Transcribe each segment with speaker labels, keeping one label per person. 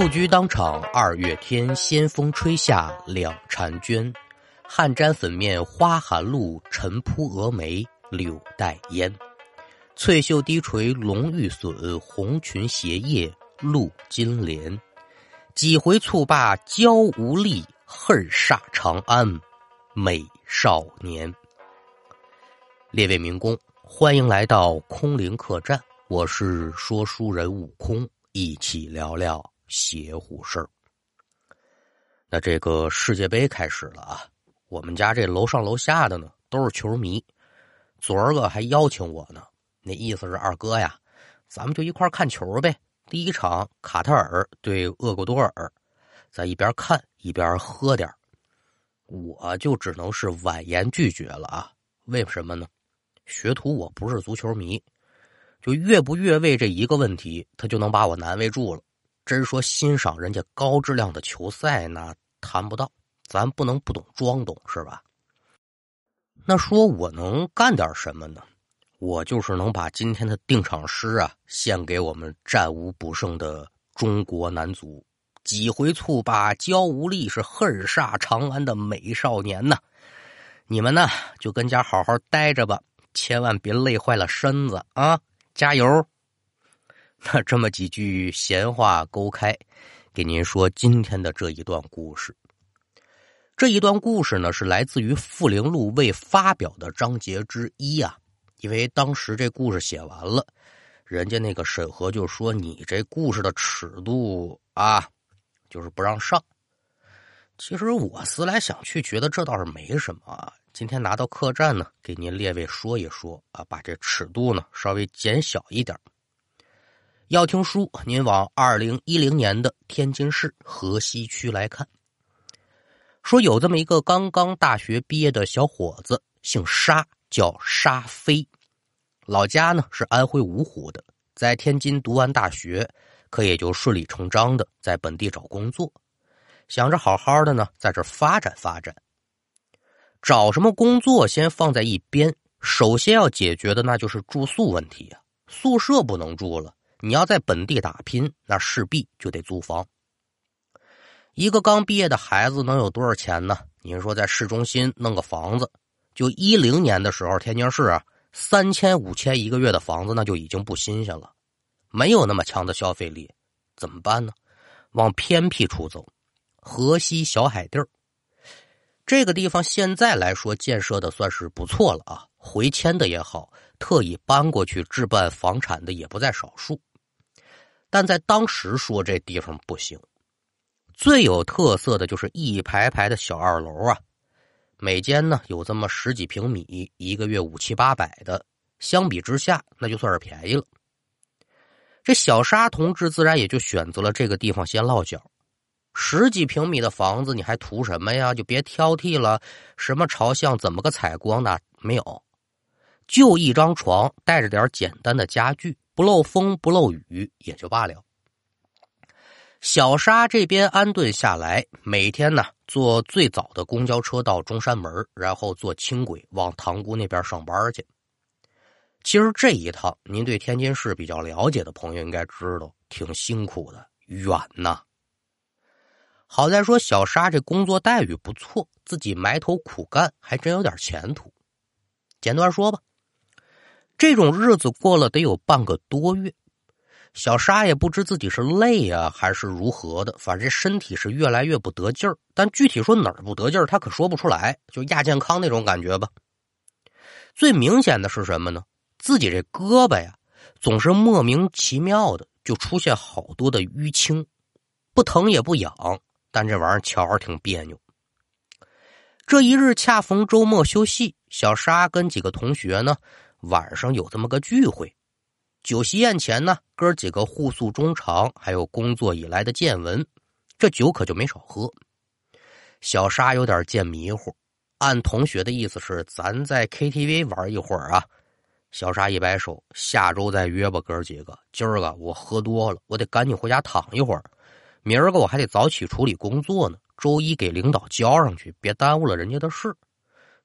Speaker 1: 蹴鞠当场二月天，仙风吹下两婵娟。汗沾粉面花含露，尘扑蛾眉柳带烟。翠袖低垂龙玉笋，红裙斜叶露金莲。几回蹴罢娇无力，恨煞长安美少年。列位民工，欢迎来到空灵客栈，我是说书人悟空，一起聊聊邪乎事儿。那这个世界杯开始了啊！我们家这楼上楼下的呢都是球迷，昨儿个还邀请我呢。那意思是二哥呀，咱们就一块看球呗。第一场卡塔尔对厄瓜多尔，在一边看一边喝点我就只能是婉言拒绝了啊。为什么呢？学徒我不是足球迷，就越不越位这一个问题，他就能把我难为住了。真说欣赏人家高质量的球赛，那谈不到。咱不能不懂装懂是吧？那说我能干点什么呢？我就是能把今天的定场诗啊献给我们战无不胜的中国男足。几回蹴罢娇无力，是恨煞长安的美少年呐！你们呢就跟家好好待着吧，千万别累坏了身子啊！加油！那这么几句闲话勾开，给您说今天的这一段故事。这一段故事呢，是来自于《傅灵录》未发表的章节之一啊。因为当时这故事写完了，人家那个审核就说你这故事的尺度啊，就是不让上。其实我思来想去，觉得这倒是没什么。今天拿到客栈呢，给您列位说一说啊，把这尺度呢稍微减小一点。要听书，您往二零一零年的天津市河西区来看。说有这么一个刚刚大学毕业的小伙子，姓沙，叫沙飞，老家呢是安徽芜湖的，在天津读完大学，可也就顺理成章的在本地找工作，想着好好的呢在这发展发展。找什么工作先放在一边，首先要解决的那就是住宿问题啊，宿舍不能住了，你要在本地打拼，那势必就得租房。一个刚毕业的孩子能有多少钱呢？您说在市中心弄个房子，就一零年的时候，天津市啊，三千五千一个月的房子那就已经不新鲜了，没有那么强的消费力，怎么办呢？往偏僻处走，河西小海地儿，这个地方现在来说建设的算是不错了啊，回迁的也好，特意搬过去置办房产的也不在少数，但在当时说这地方不行。最有特色的就是一排排的小二楼啊，每间呢有这么十几平米，一个月五七八百的，相比之下那就算是便宜了。这小沙同志自然也就选择了这个地方先落脚。十几平米的房子，你还图什么呀？就别挑剔了，什么朝向，怎么个采光的没有，就一张床，带着点简单的家具，不漏风不漏雨也就罢了。小沙这边安顿下来，每天呢坐最早的公交车到中山门，然后坐轻轨往塘沽那边上班去。其实这一趟，您对天津市比较了解的朋友应该知道，挺辛苦的，远呐。好在说小沙这工作待遇不错，自己埋头苦干，还真有点前途。简短说吧，这种日子过了得有半个多月。小沙也不知自己是累呀还是如何的，反正身体是越来越不得劲儿。但具体说哪儿不得劲儿，他可说不出来，就亚健康那种感觉吧。最明显的是什么呢？自己这胳膊呀，总是莫名其妙的就出现好多的淤青，不疼也不痒，但这玩意儿瞧着挺别扭。这一日恰逢周末休息，小沙跟几个同学呢，晚上有这么个聚会。酒席宴前呢，哥几个互诉衷肠，还有工作以来的见闻，这酒可就没少喝。小沙有点见迷糊，按同学的意思是，咱在 KTV 玩一会儿啊。小沙一摆手，下周再约吧，哥几个。今儿个我喝多了，我得赶紧回家躺一会儿。明儿个我还得早起处理工作呢，周一给领导交上去，别耽误了人家的事。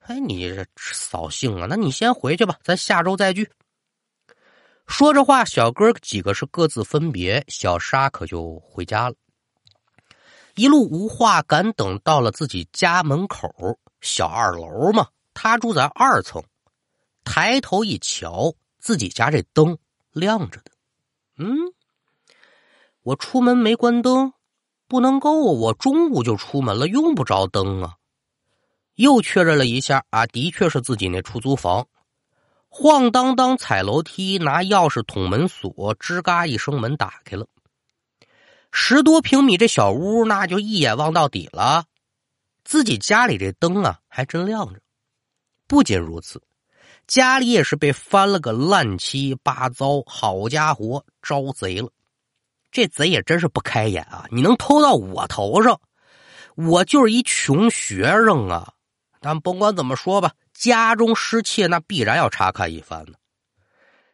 Speaker 1: 哎，你这扫兴啊？那你先回去吧，咱下周再聚。说着话，小哥几个是各自分别，小沙可就回家了。一路无话，赶等到了自己家门口，小二楼嘛，他住在二层。抬头一瞧，自己家这灯亮着的。嗯，我出门没关灯，不能够啊！我中午就出门了，用不着灯啊。又确认了一下啊，的确是自己那出租房。晃荡荡踩楼梯，拿钥匙捅门锁，吱嘎一声，门打开了。十多平米这小屋，那就一眼望到底了。自己家里这灯啊，还真亮着。不仅如此。家里也是被翻了个乱七八糟，好家伙，招贼了！这贼也真是不开眼啊！你能偷到我头上，我就是一穷学生啊！但甭管怎么说吧，家中失窃，那必然要查看一番呢。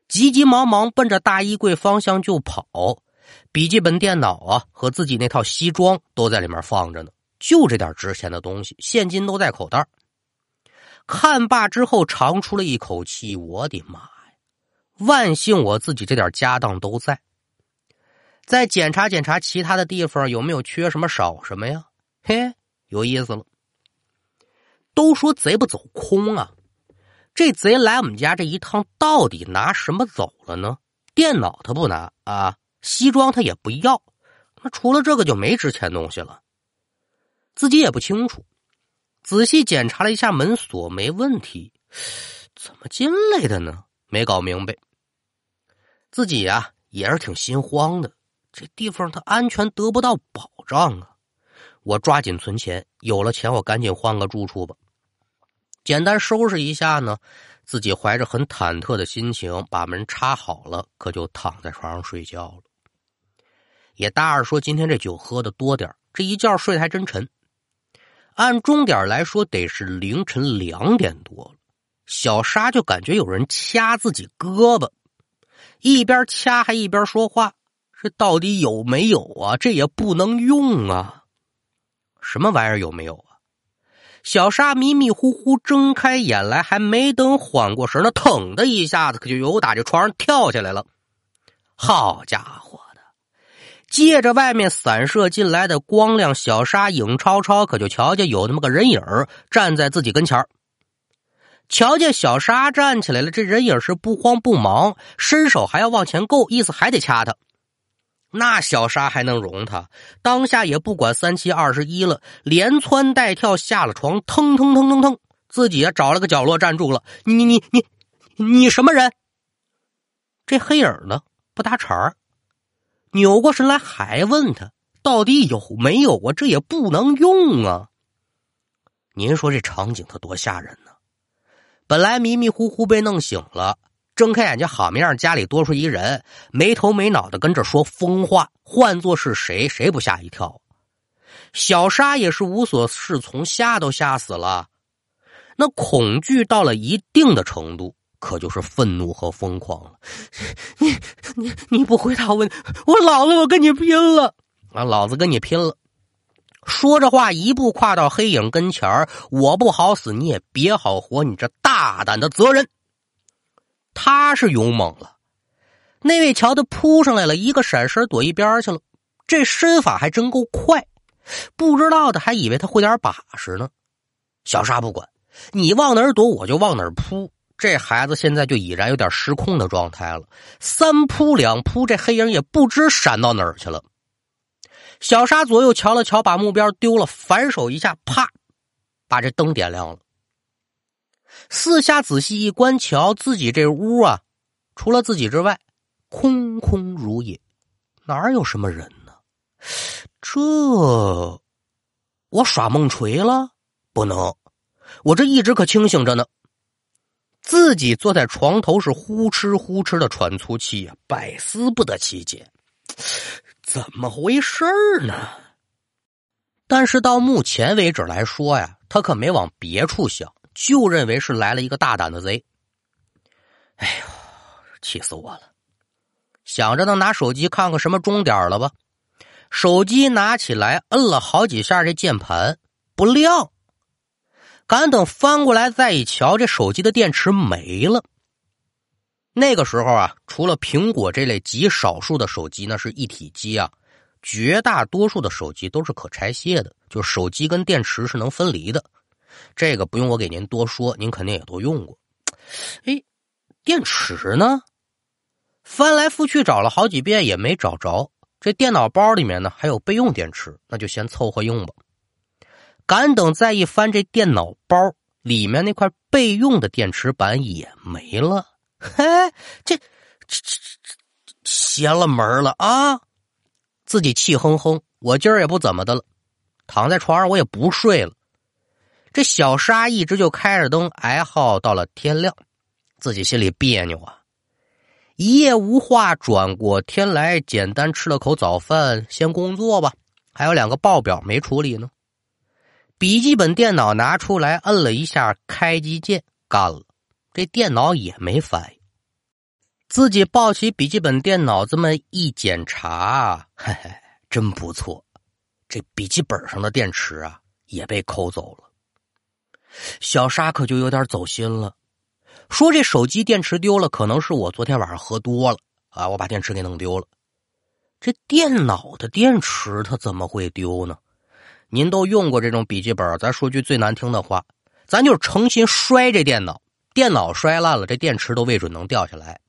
Speaker 1: 急急忙忙奔着大衣柜方向就跑，笔记本电脑啊和自己那套西装都在里面放着呢，就这点值钱的东西，现金都在口袋。看罢之后，长出了一口气。我的妈呀！万幸我自己这点家当都在。再检查检查其他的地方有没有缺什么少什么呀？嘿，有意思了。都说贼不走空啊，这贼来我们家这一趟，到底拿什么走了呢？电脑他不拿啊，西装他也不要，那除了这个就没值钱东西了。自己也不清楚。仔细检查了一下门锁，没问题。怎么进来的呢？没搞明白。自己呀也是挺心慌的。这地方它安全得不到保障啊！我抓紧存钱，有了钱我赶紧换个住处吧。简单收拾一下呢，自己怀着很忐忑的心情把门插好了，可就躺在床上睡觉了。也大二说今天这酒喝的多点这一觉睡得还真沉。按钟点来说，得是凌晨两点多了。小沙就感觉有人掐自己胳膊，一边掐还一边说话：“这到底有没有啊？这也不能用啊！什么玩意儿有没有啊？”小沙迷迷糊糊睁开眼来，还没等缓过神呢，腾的一下子可就由打这床上跳下来了。好家伙的！借着外面散射进来的光亮，小沙影超超可就瞧见有那么个人影站在自己跟前瞧见小沙站起来了，这人影是不慌不忙，伸手还要往前够，意思还得掐他。那小沙还能容他？当下也不管三七二十一了，连窜带跳下了床，腾腾腾腾腾，自己也找了个角落站住了。你你你你你什么人？这黑影呢？不搭茬儿。扭过身来，还问他到底有没有啊？这也不能用啊！您说这场景他多吓人呢！本来迷迷糊糊被弄醒了，睁开眼睛，好面家里多出一人，没头没脑的跟这说疯话。换做是谁，谁不吓一跳？小沙也是无所适从，吓都吓死了。那恐惧到了一定的程度。可就是愤怒和疯狂了！你你你不回答问，我老子我跟你拼了啊！老子跟你拼了！说着话，一步跨到黑影跟前我不好死，你也别好活，你这大胆的责任！他是勇猛了，那位瞧他扑上来了，一个闪身躲一边去了。这身法还真够快，不知道的还以为他会点把式呢。小沙不管，你往哪儿躲，我就往哪儿扑。这孩子现在就已然有点失控的状态了，三扑两扑，这黑影也不知闪到哪儿去了。小沙左右瞧了瞧，把目标丢了，反手一下，啪，把这灯点亮了。四下仔细一观瞧，自己这屋啊，除了自己之外，空空如也，哪有什么人呢？这我耍梦锤了？不能，我这一直可清醒着呢。自己坐在床头是呼哧呼哧的喘粗气呀，百思不得其解，怎么回事呢？但是到目前为止来说呀，他可没往别处想，就认为是来了一个大胆的贼。哎呦，气死我了！想着呢，拿手机看看什么钟点了吧。手机拿起来，摁了好几下这键盘，不亮。赶等翻过来再一瞧，这手机的电池没了。那个时候啊，除了苹果这类极少数的手机，那是一体机啊，绝大多数的手机都是可拆卸的，就手机跟电池是能分离的。这个不用我给您多说，您肯定也都用过。哎，电池呢？翻来覆去找了好几遍也没找着。这电脑包里面呢还有备用电池，那就先凑合用吧。赶等再一翻这电脑包，里面那块备用的电池板也没了。嘿，这这这这邪了门了啊！自己气哼哼，我今儿也不怎么的了，躺在床上我也不睡了。这小沙一直就开着灯挨耗到了天亮，自己心里别扭啊。一夜无话，转过天来，简单吃了口早饭，先工作吧。还有两个报表没处理呢。笔记本电脑拿出来，摁了一下开机键，干了。这电脑也没反应。自己抱起笔记本电脑，这么一检查，嘿嘿，真不错。这笔记本上的电池啊，也被抠走了。小沙可就有点走心了。说这手机电池丢了，可能是我昨天晚上喝多了啊，我把电池给弄丢了。这电脑的电池它怎么会丢呢？您都用过这种笔记本，咱说句最难听的话，咱就是诚心摔这电脑，电脑摔烂了，这电池都未准能掉下来。